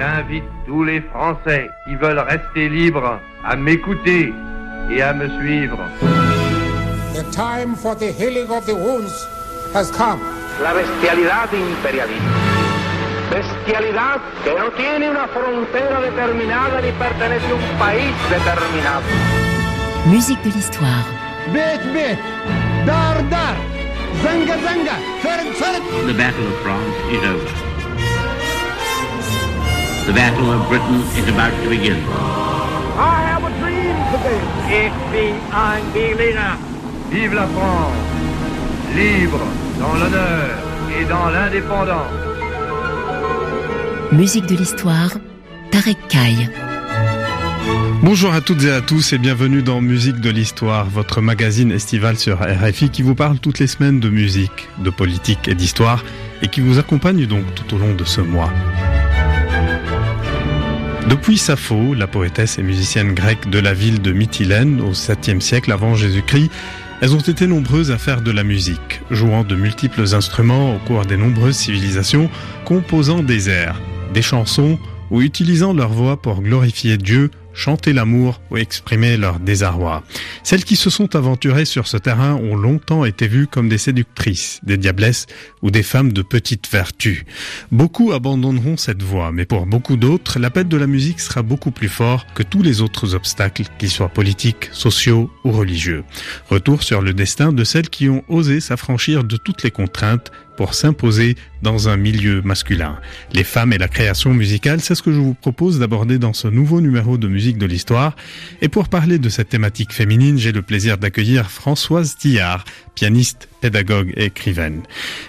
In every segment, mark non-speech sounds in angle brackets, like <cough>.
J'invite tous les Français qui veulent rester libres à m'écouter et à me suivre. The time for the healing of the wounds has come. La bestialidad imperialista. Bestialidad que no tiene una frontera determinada ni pertenece a un país determinado. Musique de l'histoire. Bête, bête, dar, dar, zanga, zanga, fer, fer. The battle of France is over. The Battle of Britain is about to begin. I have a dream today. Berliner. Vive la France, libre dans l'honneur et dans l'indépendance. Musique de l'histoire. Tarek Kaye. Bonjour à toutes et à tous et bienvenue dans Musique de l'Histoire, votre magazine estival sur RFI qui vous parle toutes les semaines de musique, de politique et d'histoire et qui vous accompagne donc tout au long de ce mois. Depuis Sappho, la poétesse et musicienne grecque de la ville de Mytilène au 7e siècle avant Jésus-Christ, elles ont été nombreuses à faire de la musique, jouant de multiples instruments au cours des nombreuses civilisations, composant des airs, des chansons ou utilisant leur voix pour glorifier Dieu, chanter l'amour ou exprimer leur désarroi. Celles qui se sont aventurées sur ce terrain ont longtemps été vues comme des séductrices, des diablesses ou des femmes de petite vertu. Beaucoup abandonneront cette voie, mais pour beaucoup d'autres, l'appel de la musique sera beaucoup plus fort que tous les autres obstacles, qu'ils soient politiques, sociaux ou religieux. Retour sur le destin de celles qui ont osé s'affranchir de toutes les contraintes pour s'imposer dans un milieu masculin. Les femmes et la création musicale, c'est ce que je vous propose d'aborder dans ce nouveau numéro de musique de l'histoire. Et pour parler de cette thématique féminine, j'ai le plaisir d'accueillir Françoise Tillard, pianiste, pédagogue et écrivaine.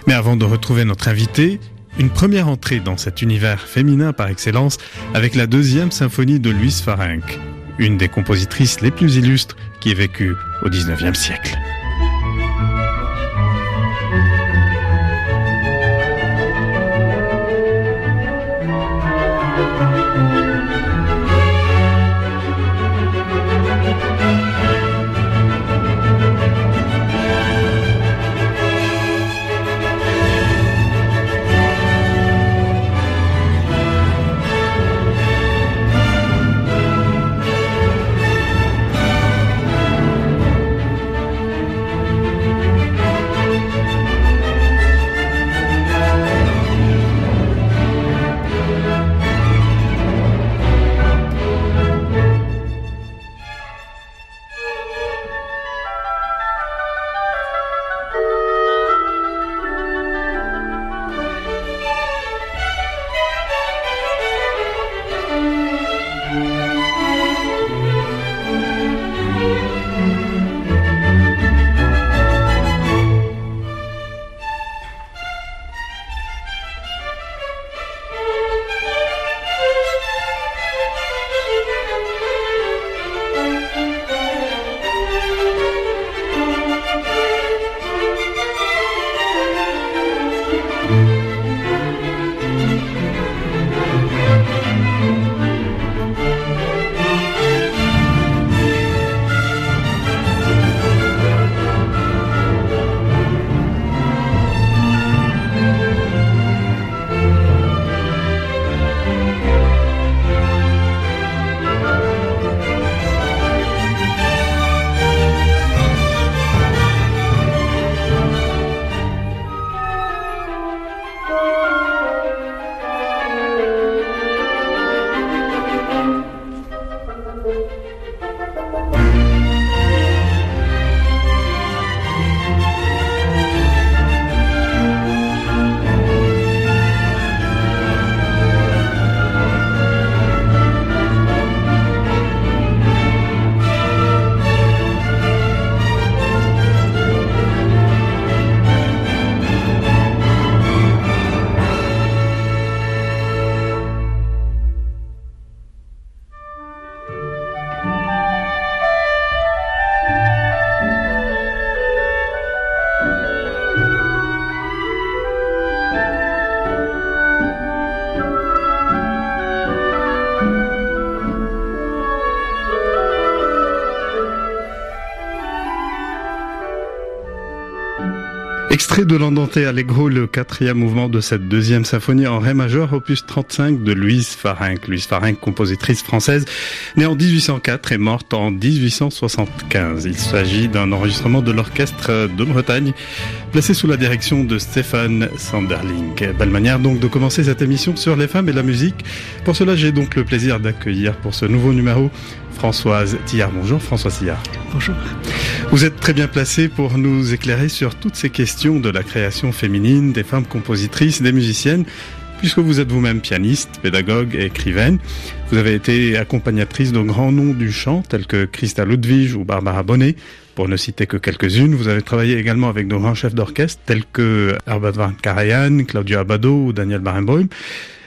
Mais avant de retrouver notre invitée, une première entrée dans cet univers féminin par excellence avec la deuxième symphonie de Louise Farenc, une des compositrices les plus illustres qui ait vécu au 19e siècle. Extrait de l'Andante Allegro, le quatrième mouvement de cette deuxième symphonie en ré majeur, opus 35 de Louise Farinck. Louise Farinck, compositrice française, née en 1804 et morte en 1875. Il s'agit d'un enregistrement de l'orchestre de Bretagne, placé sous la direction de Stéphane Sanderling. Belle manière donc de commencer cette émission sur les femmes et la musique. Pour cela, j'ai donc le plaisir d'accueillir pour ce nouveau numéro Françoise Tillard. Bonjour Françoise Tillard. Bonjour. Vous êtes très bien placée pour nous éclairer sur toutes ces questions de la création féminine, des femmes compositrices, des musiciennes, puisque vous êtes vous-même pianiste, pédagogue et écrivaine. Vous avez été accompagnatrice de grands noms du chant tels que Christa Ludwig ou Barbara Bonnet. Pour ne citer que quelques-unes, vous avez travaillé également avec de grands chefs d'orchestre tels que Herbert van Karajan, Claudio Abbado ou Daniel Barenboim.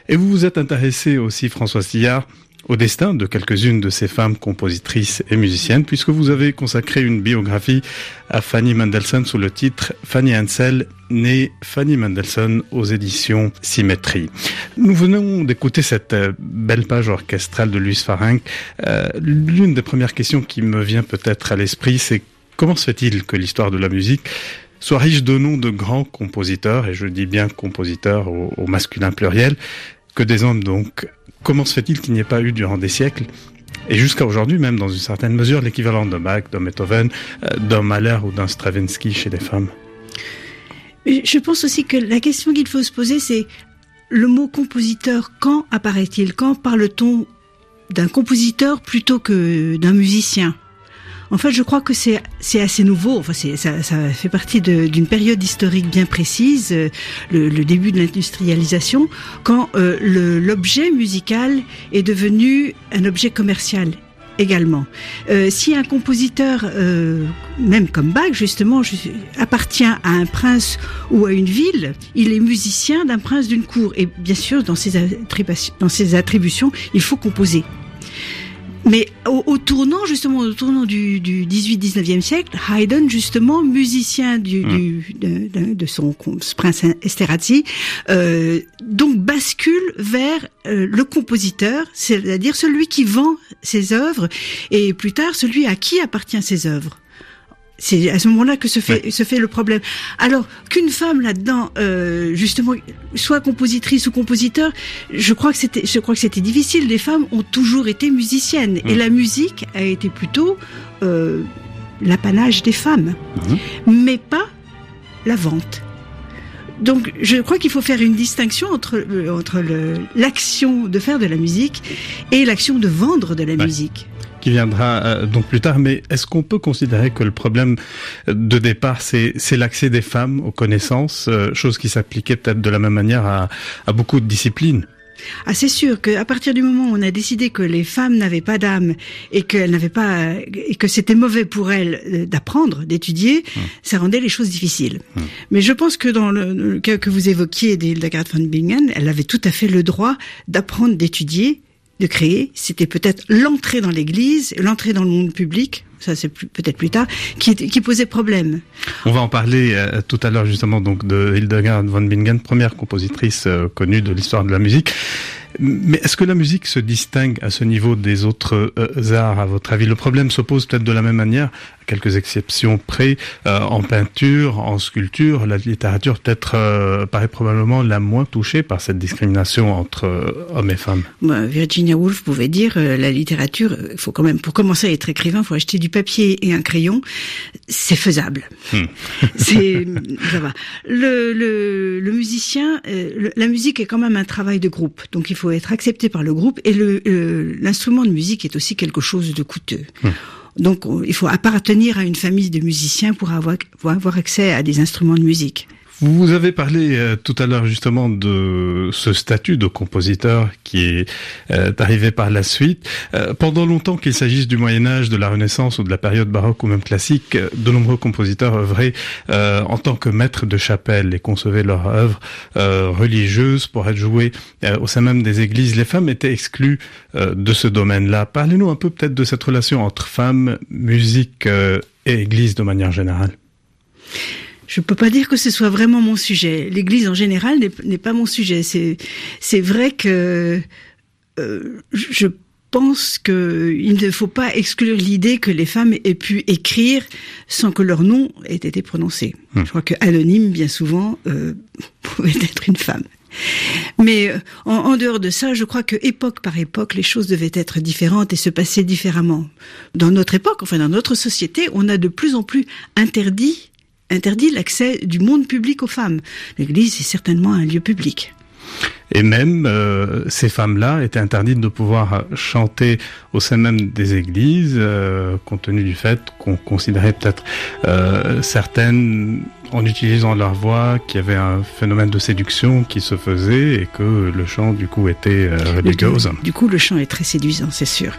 Et vous vous êtes intéressé aussi, François Sillard, au destin de quelques-unes de ces femmes compositrices et musiciennes, puisque vous avez consacré une biographie à Fanny Mendelssohn sous le titre Fanny Hansel, née Fanny Mendelssohn aux éditions Symétrie. Nous venons d'écouter cette euh, belle page orchestrale de Louis Farinck. Euh, L'une des premières questions qui me vient peut-être à l'esprit, c'est comment se fait-il que l'histoire de la musique soit riche de noms de grands compositeurs, et je dis bien compositeurs au masculin pluriel, que des hommes donc Comment se fait-il qu'il n'y ait pas eu durant des siècles et jusqu'à aujourd'hui, même dans une certaine mesure, l'équivalent d'un Bach, d'un Beethoven, euh, d'un Mahler ou d'un Stravinsky chez les femmes? Je pense aussi que la question qu'il faut se poser, c'est le mot compositeur, quand apparaît-il? Quand parle-t-on d'un compositeur plutôt que d'un musicien? En fait, je crois que c'est assez nouveau. Enfin, ça, fait partie d'une période historique bien précise, euh, le, début de l'industrialisation, quand euh, l'objet musical est devenu un objet commercial également. Euh, si un compositeur, même comme Bach justement, appartient à un prince ou à une ville, il est musicien d'un prince d'une cour. Et bien sûr, dans ses attributions, il faut composer. Mais au, au, tournant, justement, au tournant du, du 18-19e siècle, Haydn, justement, musicien du, mmh. du de, de, son prince Esterhazy, euh, donc bascule vers euh, le compositeur, c'est-à-dire celui qui vend ses œuvres, et plus tard celui à qui appartient ses œuvres. C'est à ce moment-là que se fait se fait le problème. Alors qu'une femme là-dedans, euh, justement, soit compositrice ou compositeur, je crois que c'était, je crois que c'était difficile. Les femmes ont toujours été musiciennes mmh. et la musique a été plutôt euh, l'apanage des femmes, mmh. mais pas la vente. Donc, je crois qu'il faut faire une distinction entre euh, entre l'action de faire de la musique et l'action de vendre de la ouais. musique qui viendra euh, donc plus tard. Mais est-ce qu'on peut considérer que le problème de départ, c'est l'accès des femmes aux connaissances, euh, chose qui s'appliquait peut-être de la même manière à, à beaucoup de disciplines? Ah, c'est sûr qu'à partir du moment où on a décidé que les femmes n'avaient pas d'âme et qu'elles n'avaient pas et que c'était mauvais pour elles euh, d'apprendre, d'étudier, mmh. ça rendait les choses difficiles. Mmh. Mais je pense que dans le, le cas que vous évoquiez d'Hildegard von Bingen, elle avait tout à fait le droit d'apprendre, d'étudier de créer, c'était peut-être l'entrée dans l'Église, l'entrée dans le monde public, ça c'est peut-être plus tard, qui, posait problème. On va en parler euh, tout à l'heure justement donc de Hildegard von Bingen, première compositrice euh, connue de l'histoire de la musique. Mais est-ce que la musique se distingue à ce niveau des autres euh, arts, à votre avis? Le problème se pose peut-être de la même manière, quelques exceptions près, euh, en peinture, en sculpture. La littérature peut-être euh, paraît probablement la moins touchée par cette discrimination entre euh, hommes et femmes. Bah, Virginia Woolf pouvait dire euh, la littérature, il faut quand même, pour commencer à être écrivain, il faut acheter du papier et un crayon. C'est faisable. Hmm. <laughs> C'est ça va. Le, le, le musicien, le, la musique est quand même un travail de groupe, donc il faut être accepté par le groupe et l'instrument de musique est aussi quelque chose de coûteux. Hum. Donc il faut appartenir à une famille de musiciens pour avoir, accès à des instruments de musique. Vous avez parlé euh, tout à l'heure justement de ce statut de compositeur qui est euh, arrivé par la suite. Euh, pendant longtemps qu'il s'agisse du Moyen Âge, de la Renaissance ou de la période baroque ou même classique, de nombreux compositeurs œuvraient euh, en tant que maîtres de chapelle et concevaient leurs œuvres euh, religieuses pour être jouées euh, au sein même des églises. Les femmes étaient exclues de ce domaine-là. Parlez-nous un peu peut-être de cette relation entre femmes, musique et église de manière générale. Je peux pas dire que ce soit vraiment mon sujet. L'Église en général n'est pas mon sujet. C'est c'est vrai que euh, je pense qu'il ne faut pas exclure l'idée que les femmes aient pu écrire sans que leur nom ait été prononcé. Je crois que anonyme, bien souvent, euh, <laughs> pouvait être une femme. Mais euh, en, en, dehors de ça, je crois que époque par époque, les choses devaient être différentes et se passer différemment. Dans notre époque, enfin dans notre société, on a de plus en plus interdit interdit l'accès du monde public aux femmes. L'Église est certainement un lieu public. Et même euh, ces femmes-là étaient interdites de pouvoir chanter au sein même des églises, euh, compte tenu du fait qu'on considérait peut-être euh, certaines, en utilisant leur voix, qu'il y avait un phénomène de séduction qui se faisait et que le chant du coup était religieux. Du, du coup, le chant est très séduisant, c'est sûr.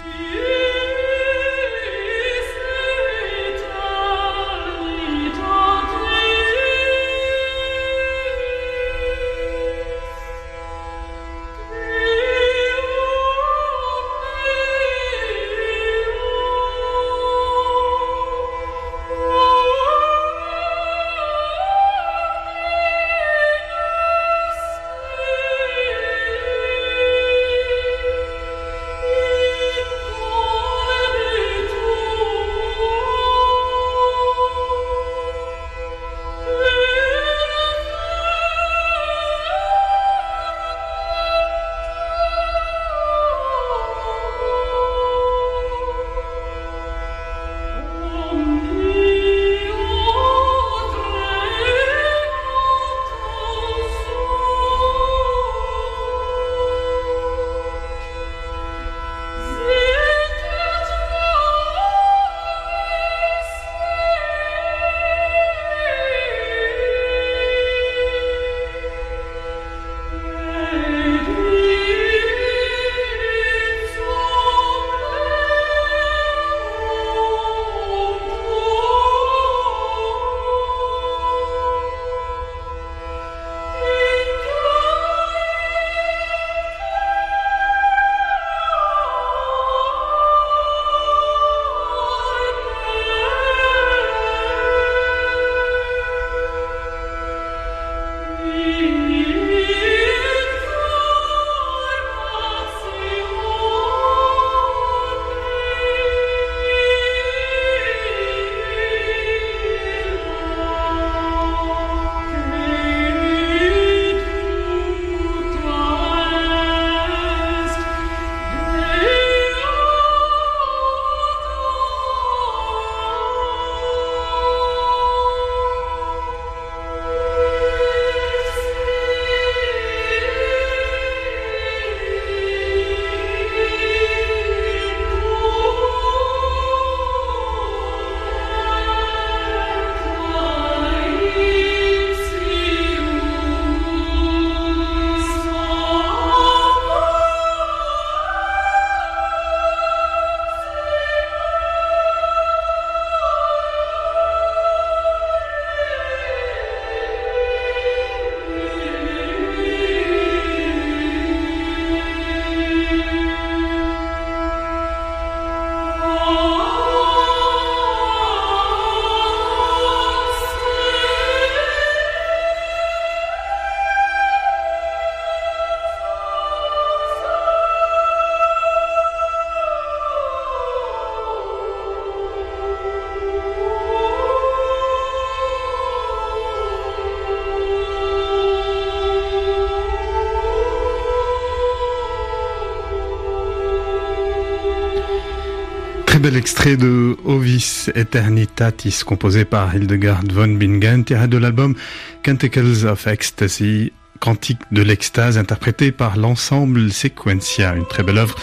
Bel extrait de Ovis Eternitatis, composé par Hildegard von Bingen, tiré de l'album Canticles of Ecstasy, Cantique de l'extase, interprété par l'ensemble Sequentia, une très belle œuvre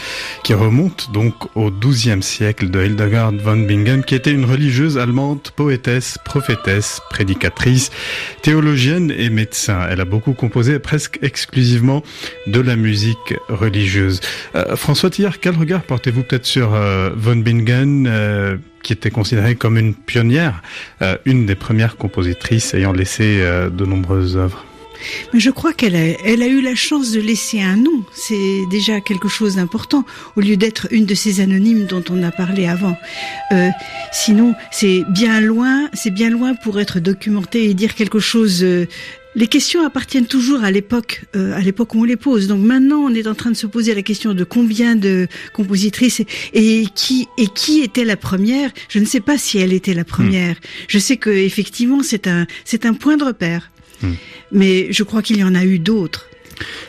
qui remonte donc au XIIe siècle de Hildegard von Bingen, qui était une religieuse allemande, poétesse, prophétesse, prédicatrice, théologienne et médecin. Elle a beaucoup composé presque exclusivement de la musique religieuse. Euh, François Thillard, quel regard portez-vous peut-être sur euh, von Bingen euh, qui était considérée comme une pionnière, une des premières compositrices ayant laissé de nombreuses œuvres? Mais je crois qu'elle a, elle a eu la chance de laisser un nom. C'est déjà quelque chose d'important, au lieu d'être une de ces anonymes dont on a parlé avant. Euh, sinon, c'est bien loin, c'est bien loin pour être documenté et dire quelque chose les questions appartiennent toujours à l'époque, euh, à l'époque où on les pose. Donc maintenant, on est en train de se poser la question de combien de compositrices et, qui et qui était la première. Je ne sais pas si elle était la première. Je sais que effectivement, c'est un c'est un point de repère. Mais je crois qu'il y en a eu d'autres.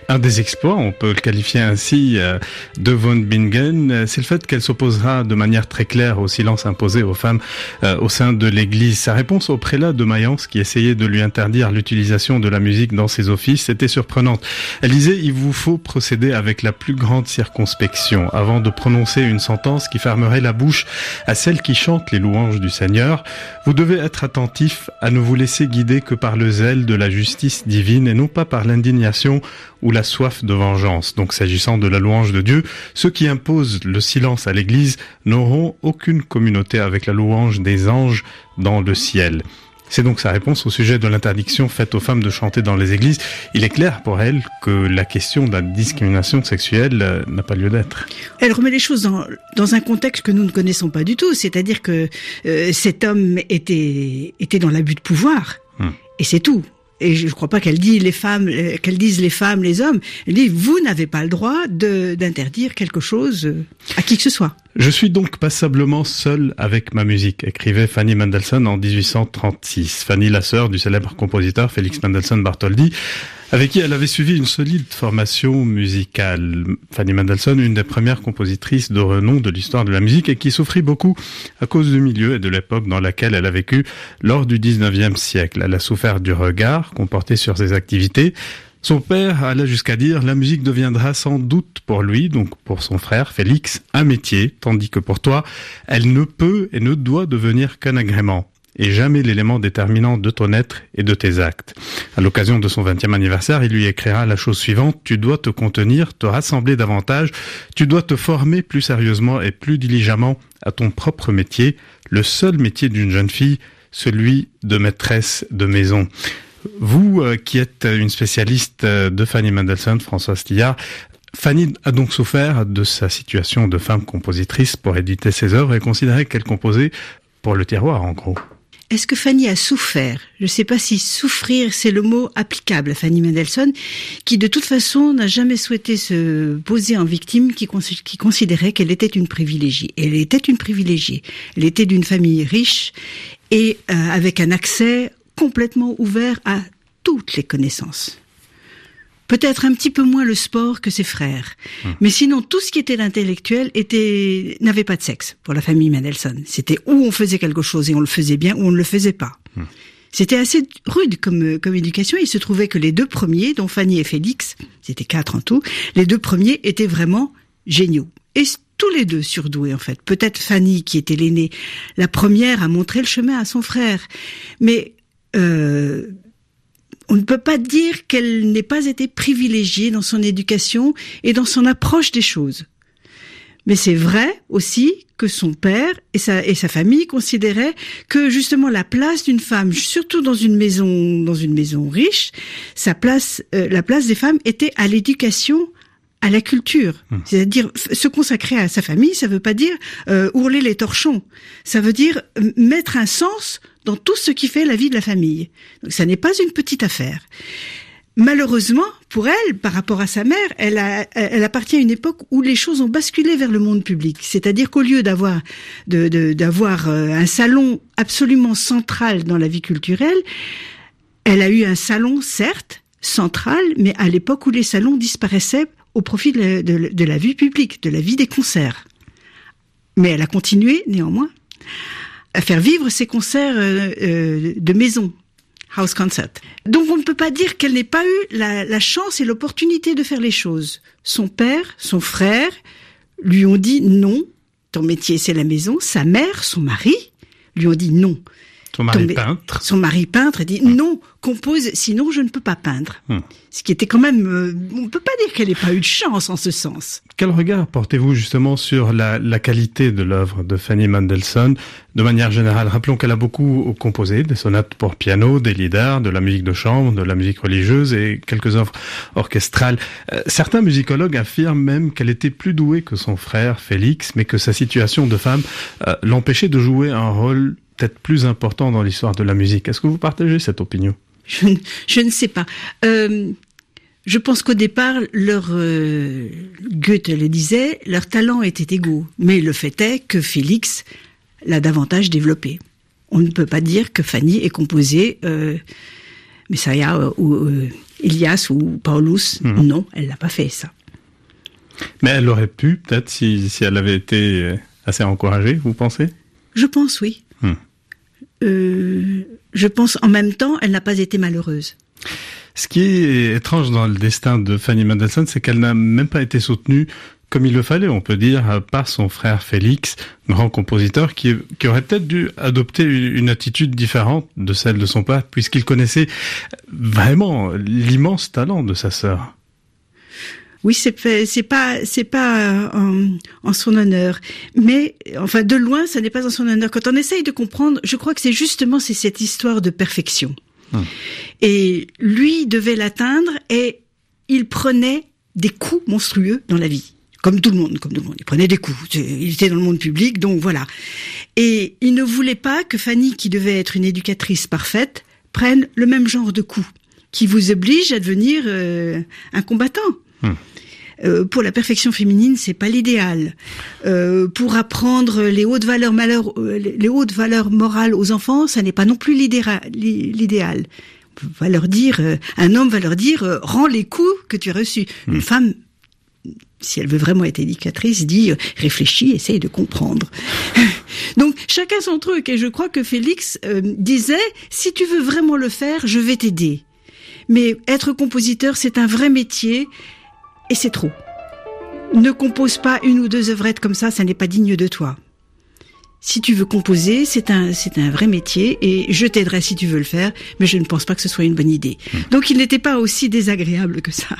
Un des exploits, on peut le qualifier ainsi, euh, de von Bingen, euh, c'est le fait qu'elle s'opposera de manière très claire au silence imposé aux femmes euh, au sein de l'Église. Sa réponse au prélat de Mayence, qui essayait de lui interdire l'utilisation de la musique dans ses offices, était surprenante. Elle disait, il vous faut procéder avec la plus grande circonspection avant de prononcer une sentence qui fermerait la bouche à celles qui chantent les louanges du Seigneur. Vous devez être attentif à ne vous laisser guider que par le zèle de la justice divine et non pas par l'indignation ou la soif de vengeance. Donc s'agissant de la louange de Dieu, ceux qui imposent le silence à l'Église n'auront aucune communauté avec la louange des anges dans le ciel. C'est donc sa réponse au sujet de l'interdiction faite aux femmes de chanter dans les églises. Il est clair pour elle que la question de la discrimination sexuelle euh, n'a pas lieu d'être. Elle remet les choses dans, dans un contexte que nous ne connaissons pas du tout, c'est-à-dire que euh, cet homme était, était dans l'abus de pouvoir. Hmm. Et c'est tout et je ne crois pas qu'elle dit les femmes, euh, qu'elle dise les femmes, les hommes. Elle dit vous n'avez pas le droit d'interdire quelque chose euh, à qui que ce soit. Je suis donc passablement seule avec ma musique, écrivait Fanny Mendelssohn en 1836. Fanny, la sœur du célèbre compositeur Félix Mendelssohn Bartholdy, avec qui elle avait suivi une solide formation musicale. Fanny Mendelssohn, une des premières compositrices de renom de l'histoire de la musique et qui souffrit beaucoup à cause du milieu et de l'époque dans laquelle elle a vécu lors du 19e siècle. Elle a souffert du regard qu'on portait sur ses activités, son père alla jusqu'à dire la musique deviendra sans doute pour lui, donc pour son frère Félix, un métier, tandis que pour toi, elle ne peut et ne doit devenir qu'un agrément et jamais l'élément déterminant de ton être et de tes actes. À l'occasion de son 20e anniversaire, il lui écrira la chose suivante, tu dois te contenir, te rassembler davantage, tu dois te former plus sérieusement et plus diligemment à ton propre métier, le seul métier d'une jeune fille, celui de maîtresse de maison. Vous, euh, qui êtes une spécialiste euh, de Fanny Mendelssohn, François Stillard, Fanny a donc souffert de sa situation de femme compositrice pour éditer ses œuvres et considérait qu'elle composait pour le terroir, en gros. Est-ce que Fanny a souffert? Je ne sais pas si souffrir, c'est le mot applicable à Fanny Mendelssohn, qui de toute façon n'a jamais souhaité se poser en victime, qui, considérait qu'elle était une privilégiée. elle était une privilégiée. Elle était d'une famille riche et euh, avec un accès complètement ouvert à toutes les connaissances. Peut-être un petit peu moins le sport que ses frères. Hum. Mais sinon, tout ce qui était intellectuel était, n'avait pas de sexe pour la famille Mendelssohn. C'était où on faisait quelque chose et on le faisait bien ou on ne le faisait pas. Hum. C'était assez rude comme, comme éducation. Il se trouvait que les deux premiers, dont Fanny et Félix, c'était quatre en tout, les deux premiers étaient vraiment géniaux. Et tous les deux surdoués en fait. Peut-être Fanny, qui était l'aînée, la première à montrer le chemin à son frère. Mais euh, on ne peut pas dire qu'elle n'ait pas été privilégiée dans son éducation et dans son approche des choses. Mais c'est vrai aussi que son père et sa, et sa famille considéraient que justement la place d'une femme, surtout dans une maison, dans une maison riche, sa place, euh, la place des femmes était à l'éducation à la culture. Hum. C'est-à-dire se consacrer à sa famille, ça veut pas dire euh, ourler les torchons. Ça veut dire mettre un sens dans tout ce qui fait la vie de la famille. Donc ça n'est pas une petite affaire. Malheureusement, pour elle, par rapport à sa mère, elle, a, elle appartient à une époque où les choses ont basculé vers le monde public. C'est-à-dire qu'au lieu d'avoir d'avoir euh, un salon absolument central dans la vie culturelle, elle a eu un salon, certes, central, mais à l'époque où les salons disparaissaient au profit de la, vie publique, de la vie des concerts. Mais elle a continué, néanmoins, à faire vivre ses concerts euh, euh, de maison, house concert. Donc on ne peut pas dire qu'elle n'ait pas eu la, la chance et l'opportunité de faire les choses. Son père, son frère lui ont dit non, ton métier c'est la maison. Sa mère, son mari, lui ont dit non. Son mari peintre. Son mari peintre dit non, compose, sinon je ne peux pas peindre. Hmm. Ce qui était quand même, euh, on ne peut pas dire qu'elle n'ait pas eu de chance en ce sens. Quel regard portez-vous justement sur la, la qualité de l'œuvre de Fanny Mendelssohn de manière générale Rappelons qu'elle a beaucoup composé des sonates pour piano, des lieder, de la musique de chambre, de la musique religieuse et quelques œuvres orchestrales. Euh, certains musicologues affirment même qu'elle était plus douée que son frère Félix, mais que sa situation de femme euh, l'empêchait de jouer un rôle peut-être plus important dans l'histoire de la musique. Est-ce que vous partagez cette opinion? Je, ne- je ne sais pas. Euh, je pense qu'au départ, leur euh, Goethe le disait, leur talent était égaux. Mais le fait est que Félix l'a davantage développé. On ne peut pas dire que Fanny ait composé euh, Messiah ou euh, Elias ou Paulus. Mhm. Non, elle l'a pas fait ça. Mais elle aurait pu, peut-être, si, si elle avait été assez encouragée, vous pensez? Je pense oui. Euh, je pense en même temps, elle n'a pas été malheureuse. Ce qui est étrange dans le destin de Fanny Mendelssohn, c'est qu'elle n'a même pas été soutenue comme il le fallait, on peut dire, par son frère Félix, grand compositeur, qui, qui aurait peut-être dû adopter une attitude différente de celle de son père, puisqu'il connaissait vraiment l'immense talent de sa sœur. Oui, c'est pas- c'est pas c'est pas en, en son honneur, mais enfin de loin, ça n'est pas en son honneur. Quand on essaye de comprendre, je crois que c'est justement c'est cette histoire de perfection. Hum. Et lui devait l'atteindre et il prenait des coups monstrueux dans la vie. Comme tout le monde, comme tout le monde. Il prenait des coups. Il était dans le monde public, donc voilà. Et il ne voulait pas que Fanny, qui devait être une éducatrice parfaite, prenne le même genre de coups, qui vous oblige à devenir euh, un combattant. Euh, pour la perfection féminine, c'est pas l'idéal. Euh, pour apprendre les hautes valeurs malheur, euh, les hautes valeurs morales aux enfants, ça n'est pas non plus l'idéal. Va leur dire, euh, un homme va leur dire, rends les coups que tu as reçus. Une femme, si elle veut vraiment être éducatrice, dit, euh, réfléchis, essaye de comprendre. <laughs> Donc chacun son truc, et je crois que Félix euh, disait, si tu veux vraiment le faire, je vais t'aider. Mais être compositeur, c'est un vrai métier et c'est trop. Ne compose pas une ou deux œuvrettes comme ça, ça n'est pas digne de toi. Si tu veux composer, c'est un, c'est un vrai métier et je t'aiderai si tu veux le faire, mais je ne pense pas que ce soit une bonne idée. Donc il n'était pas aussi désagréable que ça.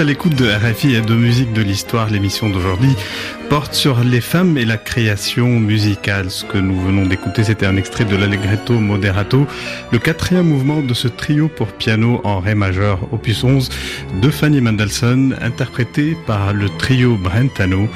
À l'écoute de RFI et de Musique de l'Histoire. L'émission d'aujourd'hui porte sur les femmes et la création musicale. Ce que nous venons d'écouter, c'était un extrait de l'Allegretto Moderato, le quatrième mouvement de ce trio pour piano en ré majeur, opus 11, de Fanny Mendelssohn, interprété par le trio Brentano.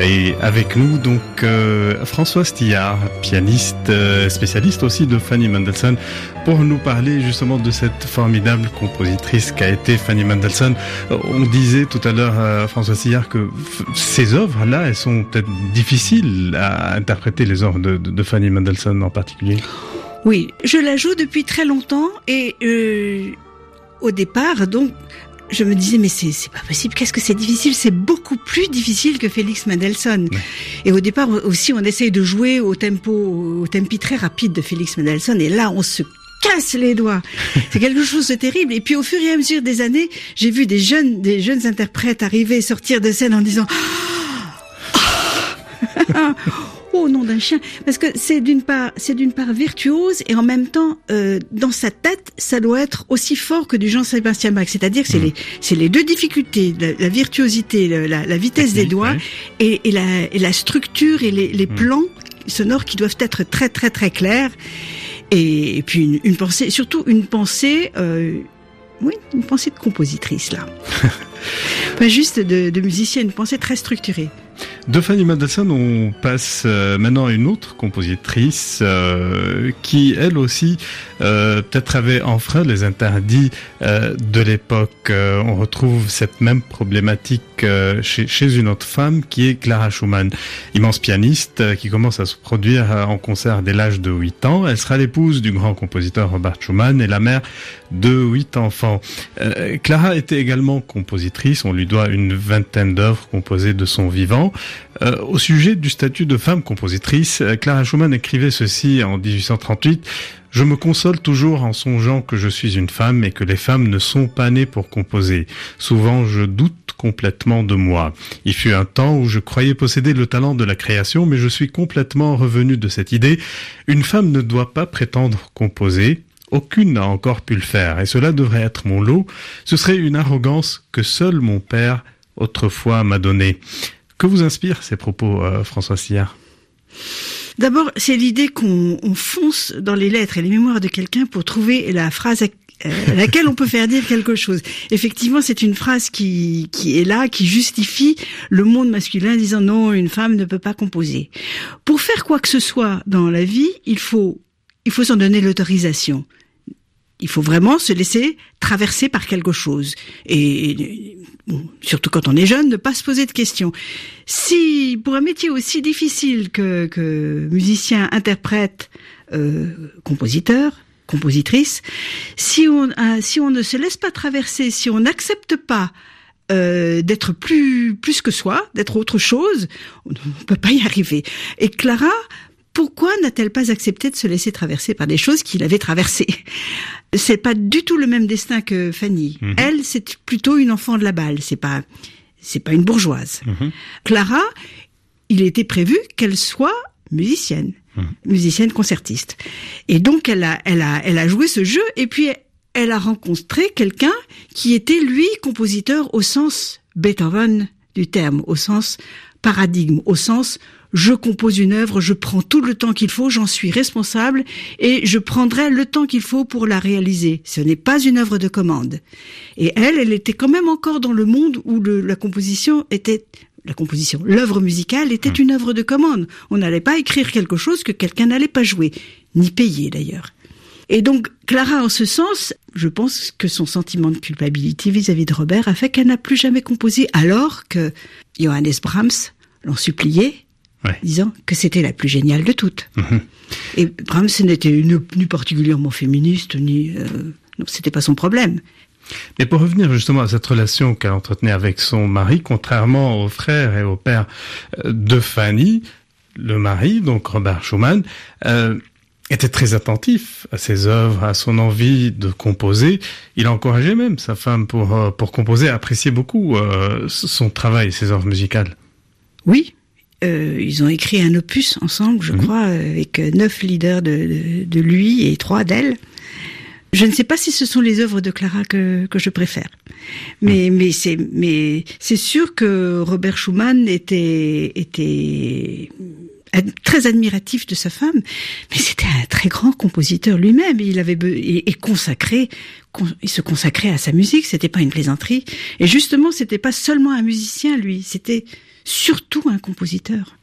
Et avec nous, donc, euh, François Stillard, pianiste, euh, spécialiste aussi de Fanny Mendelssohn, pour nous parler justement de cette formidable compositrice qu'a été Fanny Mendelssohn. On disait tout à l'heure, euh, François Sillard, que ces œuvres-là, sont peut-être difficiles à interpréter, les œuvres de, de, de, Fanny Mendelssohn en particulier. Oui, je la joue depuis très longtemps et euh, au départ, donc, je me disais mais c'est c'est pas possible. Qu'est-ce que c'est difficile? C'est beaucoup plus difficile que Félix Mendelssohn. Ouais. Et au départ aussi, on essaye de jouer au tempo, au tempi très rapide de Félix Mendelssohn. Et là, on se casse les doigts. <laughs> C'est quelque chose de terrible. Et puis au fur et à mesure des années, j'ai vu des jeunes, des jeunes interprètes arriver, sortir de scène en disant au nom d'un chien, parce que c'est d'une part, c'est d'une part virtuose et en même temps, euh, dans sa tête, ça doit être aussi fort que du Jean-Sébastien Bach. C'est-à-dire que c'est Mm. les, c'est les deux difficultés, la, la virtuosité, la, la, vitesse des doigts ouais. et, et, la, et la structure et les, les Mm. plans sonores qui doivent être très très très clairs. Et, et puis une, une pensée, surtout une pensée, euh, oui, une pensée de compositrice là. <laughs> Pas juste de, de musicienne, une pensée très structurée. De Fanny Mendelssohn, on passe euh, maintenant à une autre compositrice euh, qui, elle aussi, euh, peut-être avait enfreint les interdits de l'époque. On retrouve cette même problématique chez, chez, une autre femme qui est Clara Schumann, immense pianiste qui commence à se produire en concert dès l'âge de 8 ans. Elle sera l'épouse du grand compositeur Robert Schumann et la mère de 8 enfants. Clara était également compositrice, on lui doit une vingtaine d'œuvres composées de son vivant. Euh, au sujet du statut de femme compositrice, euh, Clara Schumann écrivait ceci en 1838. Je me console toujours en songeant que je suis une femme et que les femmes ne sont pas nées pour composer. Souvent, je doute complètement de moi. Il fut un temps où je croyais posséder le talent de la création, mais je suis complètement revenu de cette idée. Une femme ne doit pas prétendre composer. Aucune n'a encore pu le faire, et cela devrait être mon lot. Ce serait une arrogance que seul mon père autrefois m'a donnée. Que vous inspirent ces propos, euh, François Sillard? D'abord, c'est l'idée qu'on on fonce dans les lettres et les mémoires de quelqu'un pour trouver la phrase à euh, laquelle on peut faire dire quelque chose. Effectivement, c'est une phrase qui, qui est là, qui justifie le monde masculin disant non, une femme ne peut pas composer. Pour faire quoi que ce soit dans la vie, il faut, il faut s'en donner l'autorisation. Il faut vraiment se laisser traverser par quelque chose. Et bon, surtout quand on est jeune, ne pas se poser de questions. Si pour un métier aussi difficile que, que musicien, interprète, euh, compositeur, compositrice, si on, euh, si on ne se laisse pas traverser, si on n'accepte pas euh, d'être plus plus que soi, d'être autre chose, on ne peut pas y arriver. Et Clara, pourquoi n'a-t-elle pas accepté de se laisser traverser par des choses qu'il avait traversées? C'est pas du tout le même destin que Fanny. Mhm. Elle, c'est plutôt une enfant de la balle. C'est pas, c'est pas une bourgeoise. Mhm. Clara, il était prévu qu'elle soit musicienne, Mhm. musicienne concertiste. Et donc elle a, elle a, elle a joué ce jeu. Et puis elle a rencontré quelqu'un qui était lui compositeur au sens Beethoven du terme, au sens paradigme, au sens je compose une œuvre, je prends tout le temps qu'il faut, j'en suis responsable et je prendrai le temps qu'il faut pour la réaliser. Ce n'est pas une œuvre de commande. Et elle, elle était quand même encore dans le monde où le, la composition était la composition, l'œuvre musicale était une œuvre de commande. On n'allait pas écrire quelque chose que quelqu'un n'allait pas jouer, ni payer d'ailleurs. Et donc, Clara, en ce sens, je pense que son sentiment de culpabilité vis-à-vis de Robert a fait qu'elle n'a plus jamais composé, alors que Johannes Brahms l'en suppliait, Ouais. disant que c'était la plus géniale de toutes. Mhm. Et Brahms n'était ni, particulièrement féministe, ni... Euh, c'était pas son problème. Mais pour revenir justement à cette relation qu'elle entretenait avec son mari, contrairement au frère et au père euh, de Fanny, le mari, donc Robert Schumann, euh, était très attentif à ses œuvres, à son envie de composer. Il a encouragé même sa femme pour, euh, pour composer, apprécier beaucoup euh, son travail, ses œuvres musicales. Oui, euh, ils ont écrit un opus ensemble, je Mhm. crois, avec neuf leaders de, de, de lui et trois d'elle. Je ne sais pas si ce sont les œuvres de Clara que, que je préfère, mais mais c'est mais c'est sûr que Robert Schumann était était très admiratif de sa femme, mais c'était un très grand compositeur lui-même. Il avait et, consacré, il se consacrait à sa musique. C'était pas une plaisanterie. Et justement, c'était pas seulement un musicien, lui. C'était surtout un compositeur.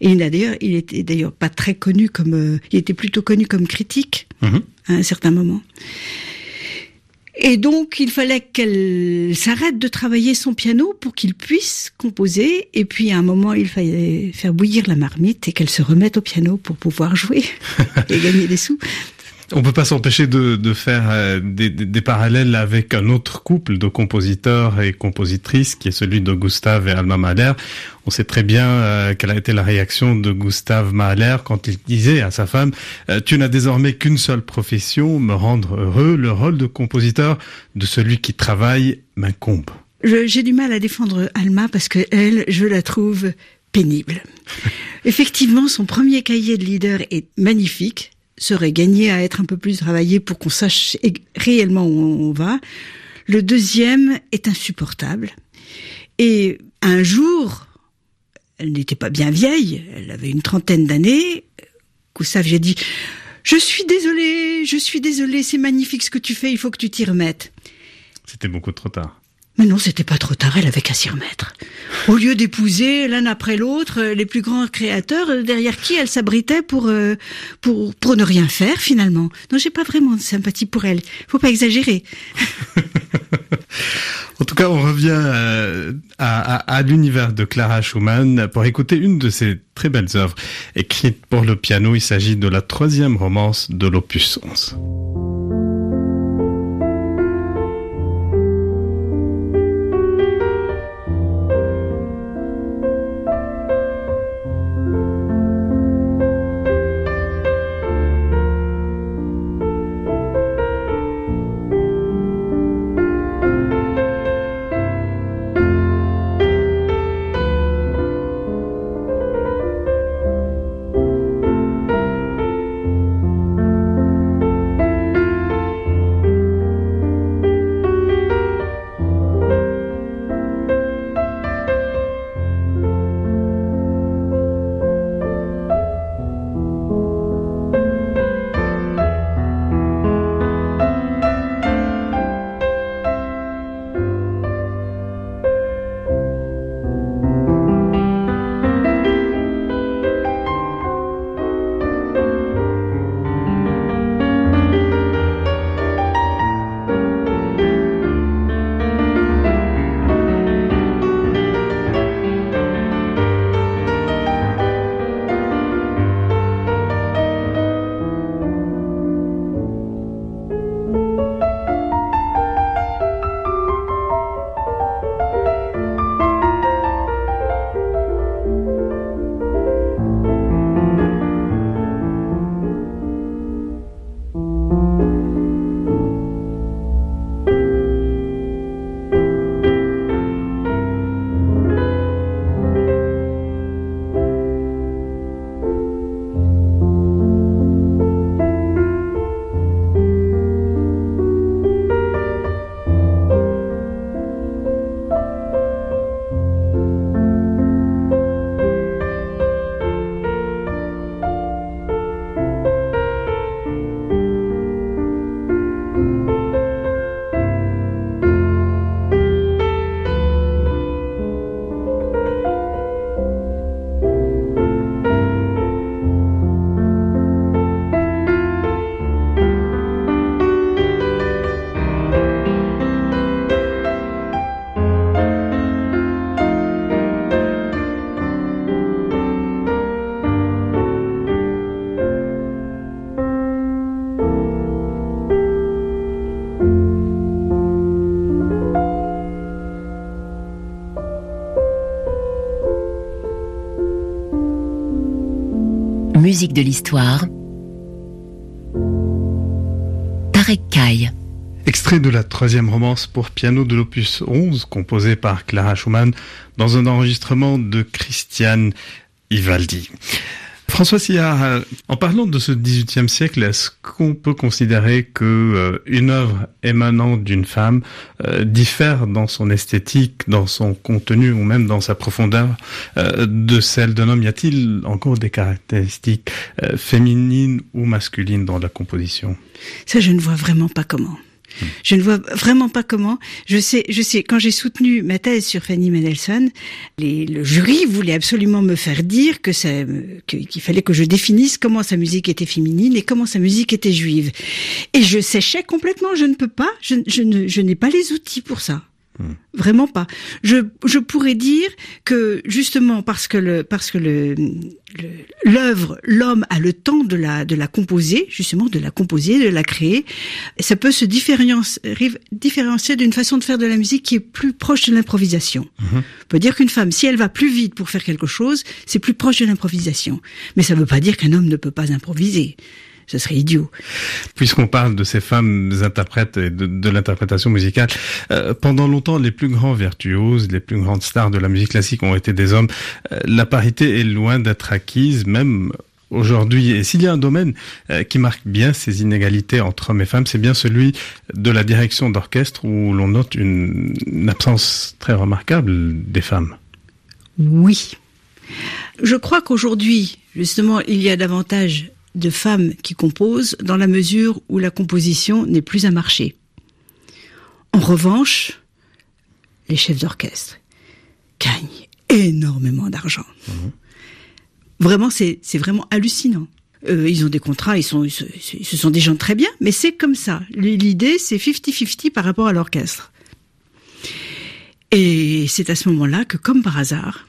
Et il d'ailleurs, il était d'ailleurs pas très connu comme, euh, il était plutôt connu comme critique mhm. à un certain moment. Et donc, il fallait qu'elle s'arrête de travailler son piano pour qu'il puisse composer. Et puis, à un moment, il fallait faire bouillir la marmite et qu'elle se remette au piano pour pouvoir jouer <laughs> et gagner des sous. On peut pas s'empêcher de, de, faire euh, des, des, parallèles avec un autre couple de compositeurs et compositrices qui est celui de Gustave et Alma Mahler. On sait très bien euh, quelle a été la réaction de Gustave Mahler quand il disait à sa femme euh, Tu n'as désormais qu'une seule profession, me rendre heureux. Le rôle de compositeur de celui qui travaille m'incombe. J'ai du mal à défendre Alma parce que elle, je la trouve pénible. <laughs> Effectivement, son premier cahier de leader est magnifique serait gagné à être un peu plus travaillé pour qu'on sache réellement où on va. Le deuxième est insupportable. Et un jour, elle n'était pas bien vieille, elle avait une trentaine d'années, Gustave, j'ai dit, je suis désolée, je suis désolée, c'est magnifique ce que tu fais, il faut que tu t'y remettes. C'était beaucoup trop tard. Mais non, c'était pas trop tard, elle avait qu'à s'y remettre. Au lieu d'épouser l'un après l'autre euh, les plus grands créateurs, euh, derrière qui elle s'abritait pour, euh, pour, pour ne rien faire finalement. Non, j'ai pas vraiment de sympathie pour elle. Faut pas exagérer. <laughs> en tout cas, on revient à, à, l'univers de Clara Schumann pour écouter une de ses très belles œuvres écrites pour le piano. Il s'agit de la troisième romance de l'opus 11. De l'histoire. Tarek Kai. Extrait de la troisième romance pour piano de l'opus 11, composé par Clara Schumann, dans un enregistrement de Christian Ivaldi. François Sillard, euh, en parlant de ce XVIIIe siècle, est-ce qu'on peut considérer que euh, une œuvre émanant d'une femme euh, diffère dans son esthétique, dans son contenu ou même dans sa profondeur de celle d'un homme? Y a-t-il encore des caractéristiques féminines ou masculines dans la composition? Ça, je ne vois vraiment pas comment. Je ne vois vraiment pas comment. Je sais, je sais, quand j'ai soutenu ma thèse sur Fanny Mendelssohn, le jury voulait absolument me faire dire que ça, qu'il fallait que je définisse comment sa musique était féminine et comment sa musique était juive. Et je séchais complètement. Je ne peux pas. Je, je n'ai pas les outils pour ça. Vraiment pas. Je, je pourrais dire que justement parce que le parce que le l'œuvre l'homme a le temps de la de la composer justement de la composer de la créer ça peut se différencier différencier d'une façon de faire de la musique qui est plus proche de l'improvisation. Mhm. On peut dire qu'une femme si elle va plus vite pour faire quelque chose c'est plus proche de l'improvisation mais ça veut pas dire qu'un homme ne peut pas improviser ce serait idiot. Puisqu'on parle de ces femmes interprètes et de, l'interprétation musicale, euh, pendant longtemps, les plus grands virtuoses, les plus grandes stars de la musique classique ont été des hommes. Euh, la parité est loin d'être acquise, même aujourd'hui. Et s'il y a un domaine euh, qui marque bien ces inégalités entre hommes et femmes, c'est bien celui de la direction d'orchestre où l'on note une, une absence très remarquable des femmes. Oui. Je crois qu'aujourd'hui, justement, il y a davantage de femmes qui composent dans la mesure où la composition n'est plus un marché. En revanche, les chefs d'orchestre gagnent énormément d'argent. Mhm. Vraiment, c'est vraiment hallucinant. Euh, ils ont des contrats, ils sont, ce sont des gens très bien, mais c'est comme ça. L'idée, c'est 50-50 par rapport à l'orchestre. Et c'est à ce moment-là que, comme par hasard,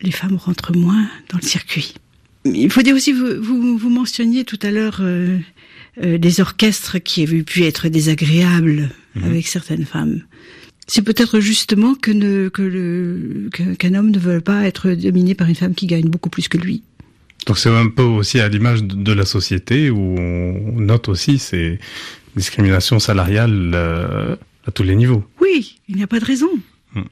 les femmes rentrent moins dans le circuit. Il faut dire aussi, vous, vous, mentionniez tout à l'heure euh, euh, des orchestres qui avaient pu être désagréables mhm. avec certaines femmes. C'est peut-être justement que, ne, que le, qu'un homme ne veut pas être dominé par une femme qui gagne beaucoup plus que lui. Donc c'est un peu aussi à l'image de la société où on note aussi ces discriminations salariales euh, à tous les niveaux. Oui, il n'y a pas de raison. Hmm.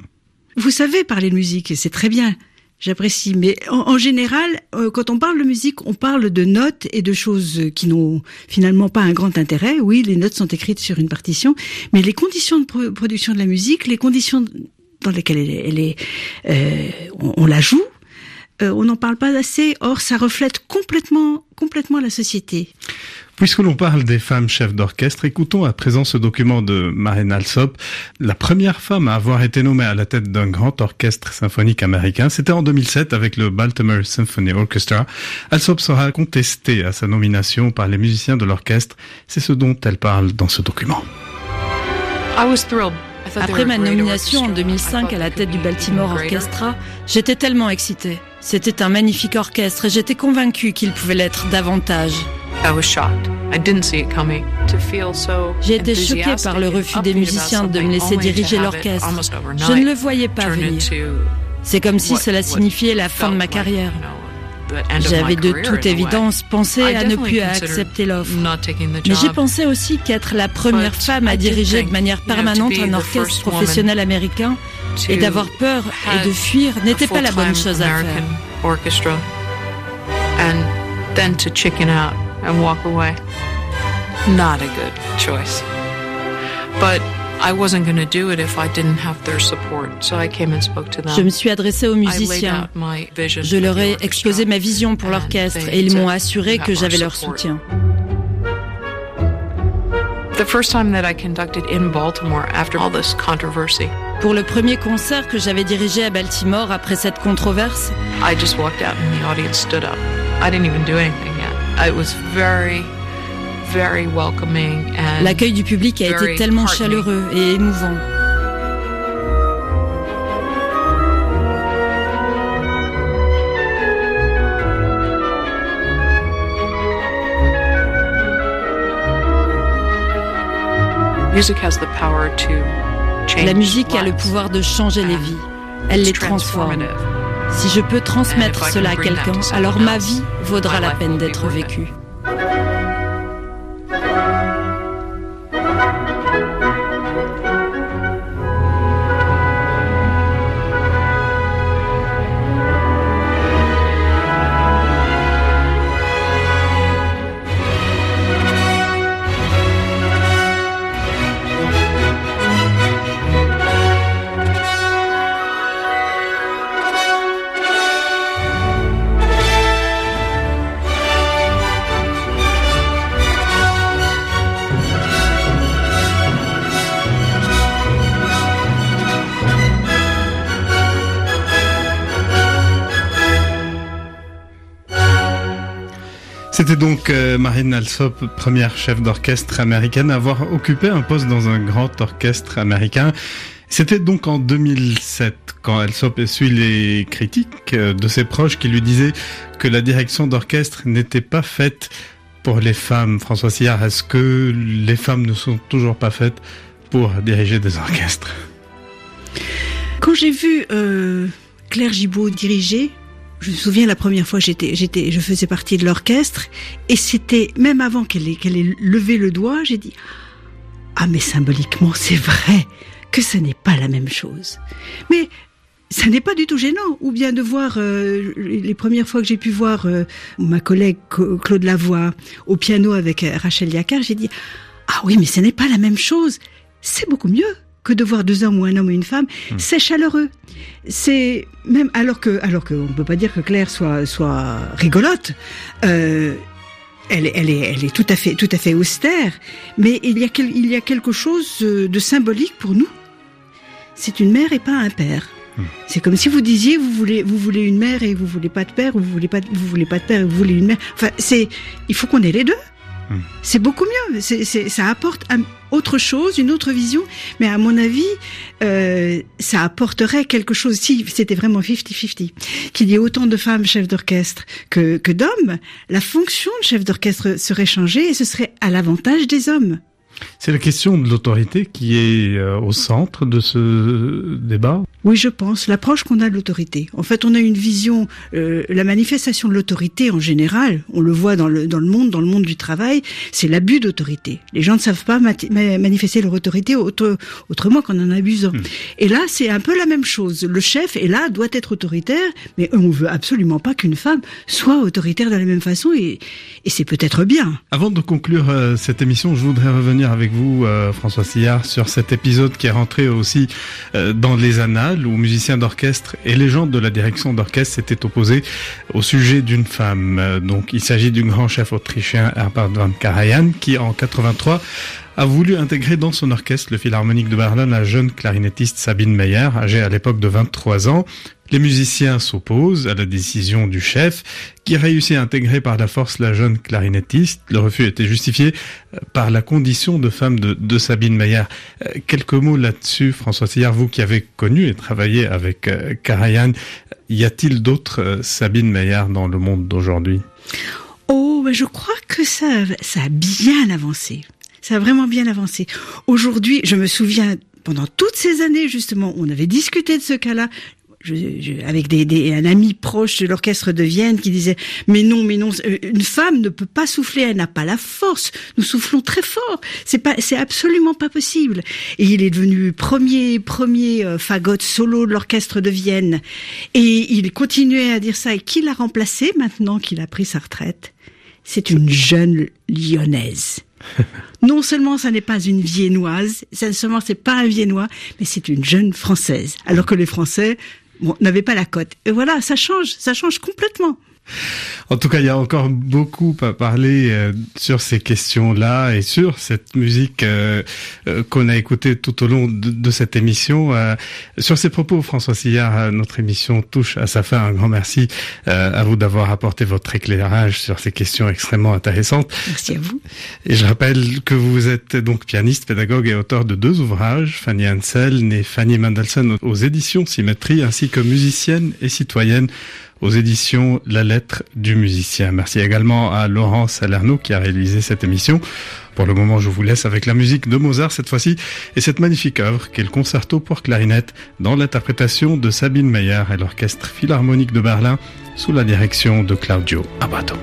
Vous savez parler de musique, c'est très bien j'apprécie. Mais en, général, euh, quand on parle de musique, on parle de notes et de choses qui n'ont finalement pas un grand intérêt. Oui, les notes sont écrites sur une partition, mais les conditions de production de la musique, les conditions dans lesquelles elle est, euh, on, la joue, euh, on n'en parle pas assez. Or, ça reflète complètement, complètement la société. Puisque l'on parle des femmes chefs d'orchestre, écoutons à présent ce document de Marine Alsop, la première femme à avoir été nommée à la tête d'un grand orchestre symphonique américain. C'était en 2007 avec le Baltimore Symphony Orchestra. Alsop sera contestée à sa nomination par les musiciens de l'orchestre. C'est ce dont elle parle dans ce document. Après ma nomination en 2005 à la tête du Baltimore Orchestra, j'étais tellement excitée. C'était un magnifique orchestre et j'étais convaincue qu'il pouvait l'être davantage. J'ai été choquée par le refus des musiciens de me laisser diriger l'orchestre. Je ne le voyais pas venir. C'est comme si cela signifiait la fin de ma carrière. J'avais de toute évidence pensé à ne plus accepter l'offre. Mais j'ai pensé aussi qu'être la première femme à diriger de manière permanente un orchestre professionnel américain et d'avoir peur et de fuir n'était pas la bonne chose à faire and walk away. Not a good choice. But I wasn't going to do it if I didn't have their support. So I came and spoke to them. Je me suis adressée aux musiciens. Je leur ai exposé ma vision pour l'orchestre et ils m'ont assuré que j'avais leur soutien. The first time that I conducted in Baltimore after all this controversy. Pour le premier concert que j'avais dirigé à Baltimore après cette controverse, I just walked out and the audience stood up. I didn't even do anything. L'accueil du public a été tellement chaleureux et émouvant. La musique a le pouvoir de changer les vies. Elle les transforme. Si je peux transmettre cela à quelqu'un, alors ma vie vaudra la peine d'être vécue. C'était donc euh, Marine Alsop, première chef d'orchestre américaine à avoir occupé un poste dans un grand orchestre américain. C'était donc en 2007 quand Alsop essuie les critiques euh, de ses proches qui lui disaient que la direction d'orchestre n'était pas faite pour les femmes. François Sillard, est-ce que les femmes ne sont toujours pas faites pour diriger des orchestres? Quand j'ai vu euh, Claire Gibault diriger, je me souviens la première fois j'étais j'étais je faisais partie de l'orchestre et c'était même avant qu'elle ait qu'elle ait levé le doigt, j'ai dit ah mais symboliquement c'est vrai que ce n'est pas la même chose. Mais ça n'est pas du tout gênant. Ou bien de voir euh, les premières fois que j'ai pu voir euh, ma collègue Claude Lavoie au piano avec euh, Rachel Yacar, j'ai dit ah oui mais ce n'est pas la même chose. C'est beaucoup mieux que de voir deux hommes ou un homme et une femme, hmm. c'est chaleureux. C'est même alors que alors qu'on ne peut pas dire que Claire soit soit rigolote. Euh, elle, elle, est, elle est tout à fait tout à fait austère, mais il y a il y a quelque chose de symbolique pour nous. C'est une mère et pas un père. Hmm. C'est comme si vous disiez vous voulez vous voulez une mère et vous voulez pas de père ou vous voulez pas vous voulez pas de père et vous voulez une mère. Enfin c'est il faut qu'on ait les deux. C'est beaucoup mieux. C'est, ça apporte autre chose, une autre vision. Mais à mon avis, euh, ça apporterait quelque chose si c'était vraiment 50-50. Qu'il y ait autant de femmes chefs d'orchestre que, que d'hommes, la fonction de chef d'orchestre serait changée et ce serait à l'avantage des hommes. C'est la question de l'autorité qui est euh, au centre de ce débat Oui, je pense. L'approche qu'on a de l'autorité. En fait, on a une vision, euh, la manifestation de l'autorité en général, on le voit dans le, dans le monde, dans le monde du travail, c'est l'abus d'autorité. Les gens ne savent pas manifester leur autorité autrement qu'en en abusant. Hmm. Et là, c'est un peu la même chose. Le chef est là, doit être autoritaire, mais on veut absolument pas qu'une femme soit autoritaire de la même façon, et, et c'est peut-être bien. Avant de conclure euh, cette émission, je voudrais revenir avec vous, euh, François Sillard, sur cet épisode qui est rentré aussi euh, dans les annales où musiciens d'orchestre et les gens de la direction d'orchestre s'étaient opposés au sujet d'une femme. Euh, donc, il s'agit du grand chef autrichien Herbert van Karajan qui, en 83, a voulu intégrer dans son orchestre le Philharmonique de Berlin la jeune clarinettiste Sabine Meyer, âgée à l'époque de 23 ans. Les musiciens s'opposent à la décision du chef, qui réussit à intégrer par la force la jeune clarinettiste. Le refus était justifié euh, par la condition de femme de, Sabine Meyer. Euh, quelques mots là-dessus, François Sillard, vous qui avez connu et travaillé avec euh, Karajan, y a-t-il d'autres Sabine Meyer dans le monde d'aujourd'hui? Oh, ben, je crois que ça, ça a bien avancé. Ça a vraiment bien avancé. Aujourd'hui, je me souviens pendant toutes ces années, justement, on avait discuté de ce cas-là je, avec des, des, un ami proche de l'orchestre de Vienne qui disait mais non mais non euh, une femme ne peut pas souffler elle n'a pas la force. Nous soufflons très fort. C'est pas c'est absolument pas possible. Et il est devenu premier premier euh, fagot solo de l'orchestre de Vienne. Et il continuait à dire ça et qui l'a remplacé maintenant qu'il a pris sa retraite. C'est une jeune lyonnaise. <laughs> Non seulement ça n'est pas une viennoise, ça seulement c'est pas un viennois, mais c'est une jeune française. Alors que les Français n'avait pas la cote. Et voilà, ça change, ça change complètement. En tout cas, il y a encore beaucoup à parler euh, sur ces questions-là et sur cette musique euh, euh, qu'on a écoutée tout au long de, cette émission. sur ces propos, François Sillard, notre émission touche à sa fin. Un grand merci à vous d'avoir apporté votre éclairage sur ces questions extrêmement intéressantes. Merci à vous. Et je rappelle que vous êtes donc pianiste, pédagogue et auteur de deux ouvrages, Fanny Ansel, née Fanny Mendelssohn aux éditions Symétrie, ainsi que musicienne et citoyenne aux éditions La Lettre du Musicien. Merci également à Laurence Salerno qui a réalisé cette émission. Pour le moment, je vous laisse avec la musique de Mozart cette fois-ci et cette magnifique œuvre qu'est le concerto pour clarinette dans l'interprétation de Sabine Meyer et l'orchestre philharmonique de Berlin sous la direction de Claudio Abato.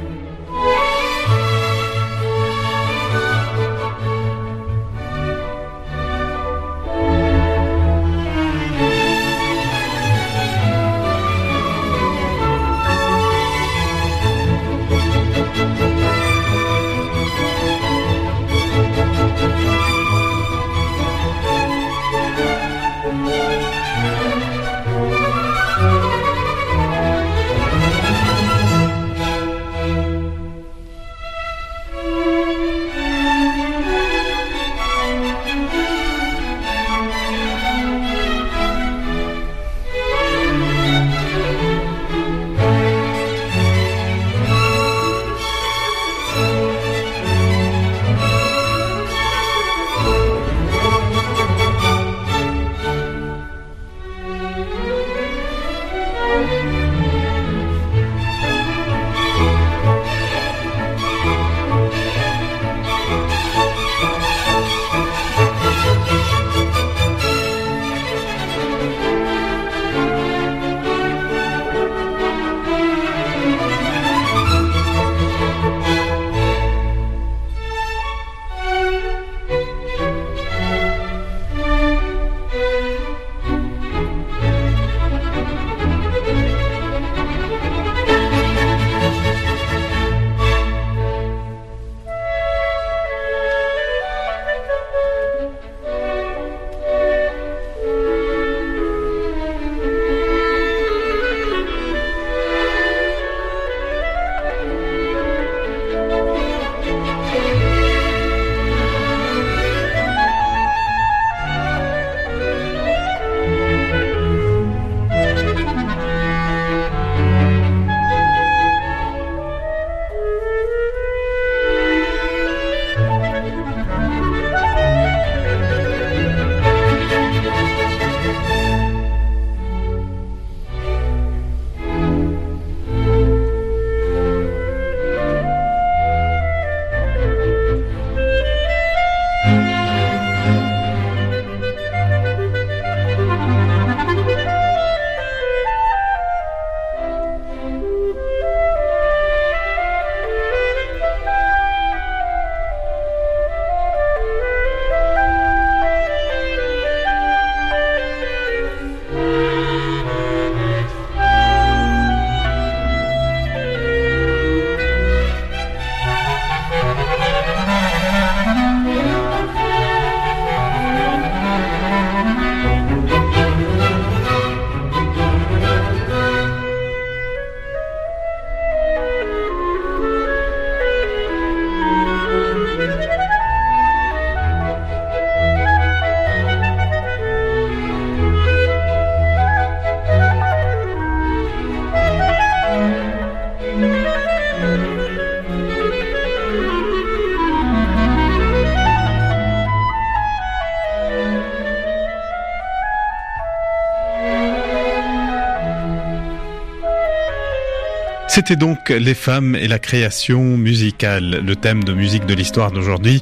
C'était donc les femmes et la création musicale, le thème de musique de l'histoire d'aujourd'hui.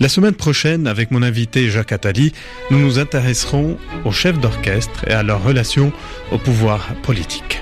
La semaine prochaine, avec mon invité Jacques Attali, nous nous intéresserons aux chefs d'orchestre et à leur relation au pouvoir politique.